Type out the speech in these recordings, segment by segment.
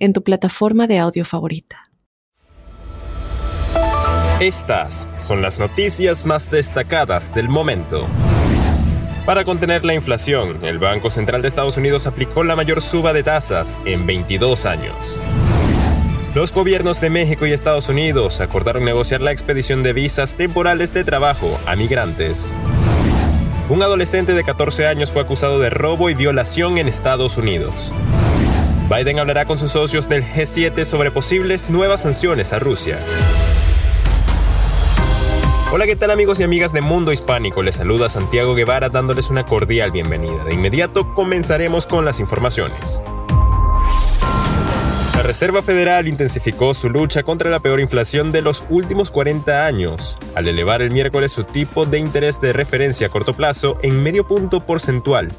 en tu plataforma de audio favorita. Estas son las noticias más destacadas del momento. Para contener la inflación, el Banco Central de Estados Unidos aplicó la mayor suba de tasas en 22 años. Los gobiernos de México y Estados Unidos acordaron negociar la expedición de visas temporales de trabajo a migrantes. Un adolescente de 14 años fue acusado de robo y violación en Estados Unidos. Biden hablará con sus socios del G7 sobre posibles nuevas sanciones a Rusia. Hola, ¿qué tal amigos y amigas de Mundo Hispánico? Les saluda Santiago Guevara dándoles una cordial bienvenida. De inmediato comenzaremos con las informaciones. La Reserva Federal intensificó su lucha contra la peor inflación de los últimos 40 años, al elevar el miércoles su tipo de interés de referencia a corto plazo en medio punto porcentual,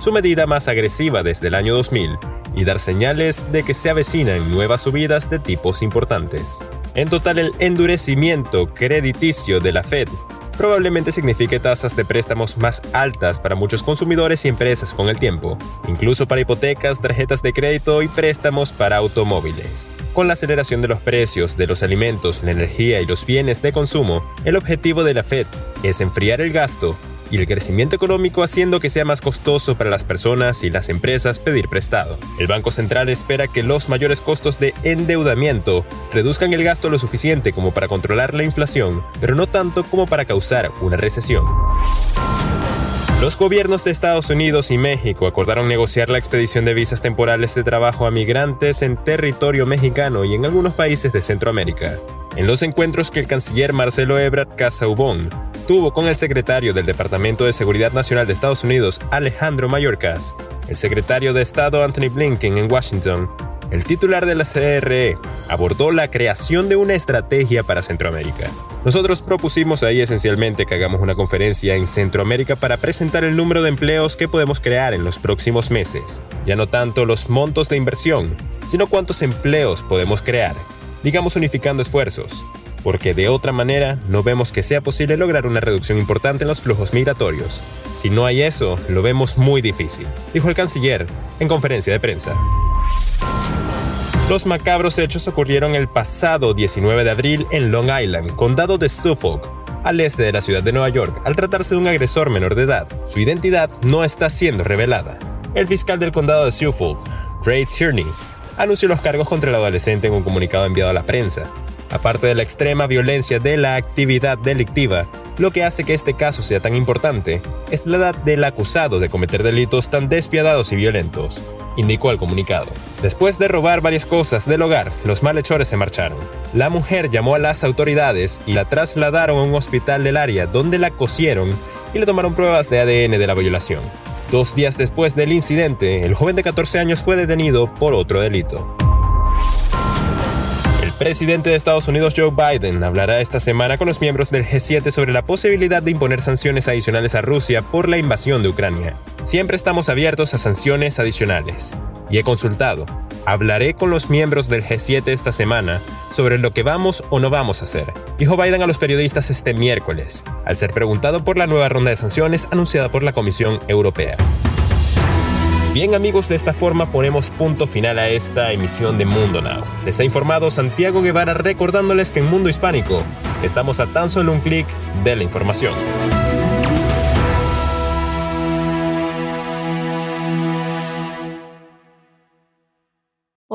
su medida más agresiva desde el año 2000, y dar señales de que se avecinan nuevas subidas de tipos importantes. En total, el endurecimiento crediticio de la Fed probablemente signifique tasas de préstamos más altas para muchos consumidores y empresas con el tiempo, incluso para hipotecas, tarjetas de crédito y préstamos para automóviles. Con la aceleración de los precios de los alimentos, la energía y los bienes de consumo, el objetivo de la Fed es enfriar el gasto y el crecimiento económico haciendo que sea más costoso para las personas y las empresas pedir prestado. El Banco Central espera que los mayores costos de endeudamiento reduzcan el gasto lo suficiente como para controlar la inflación, pero no tanto como para causar una recesión. Los gobiernos de Estados Unidos y México acordaron negociar la expedición de visas temporales de trabajo a migrantes en territorio mexicano y en algunos países de Centroamérica. En los encuentros que el canciller Marcelo Ebrard Casaubon tuvo con el secretario del Departamento de Seguridad Nacional de Estados Unidos, Alejandro Mayorkas, el secretario de Estado Anthony Blinken en Washington, el titular de la CRE abordó la creación de una estrategia para Centroamérica. Nosotros propusimos ahí esencialmente que hagamos una conferencia en Centroamérica para presentar el número de empleos que podemos crear en los próximos meses. Ya no tanto los montos de inversión, sino cuántos empleos podemos crear, digamos unificando esfuerzos porque de otra manera no vemos que sea posible lograr una reducción importante en los flujos migratorios. Si no hay eso, lo vemos muy difícil, dijo el canciller en conferencia de prensa. Los macabros hechos ocurrieron el pasado 19 de abril en Long Island, condado de Suffolk, al este de la ciudad de Nueva York, al tratarse de un agresor menor de edad. Su identidad no está siendo revelada. El fiscal del condado de Suffolk, Ray Tierney, anunció los cargos contra el adolescente en un comunicado enviado a la prensa. Aparte de la extrema violencia de la actividad delictiva, lo que hace que este caso sea tan importante es la edad del acusado de cometer delitos tan despiadados y violentos, indicó el comunicado. Después de robar varias cosas del hogar, los malhechores se marcharon. La mujer llamó a las autoridades y la trasladaron a un hospital del área donde la cosieron y le tomaron pruebas de ADN de la violación. Dos días después del incidente, el joven de 14 años fue detenido por otro delito presidente de Estados Unidos Joe Biden hablará esta semana con los miembros del G7 sobre la posibilidad de imponer sanciones adicionales a Rusia por la invasión de Ucrania. Siempre estamos abiertos a sanciones adicionales. Y he consultado. Hablaré con los miembros del G7 esta semana sobre lo que vamos o no vamos a hacer, dijo Biden a los periodistas este miércoles, al ser preguntado por la nueva ronda de sanciones anunciada por la Comisión Europea. Bien amigos, de esta forma ponemos punto final a esta emisión de Mundo Now. Les ha informado Santiago Guevara recordándoles que en Mundo Hispánico estamos a tan solo un clic de la información.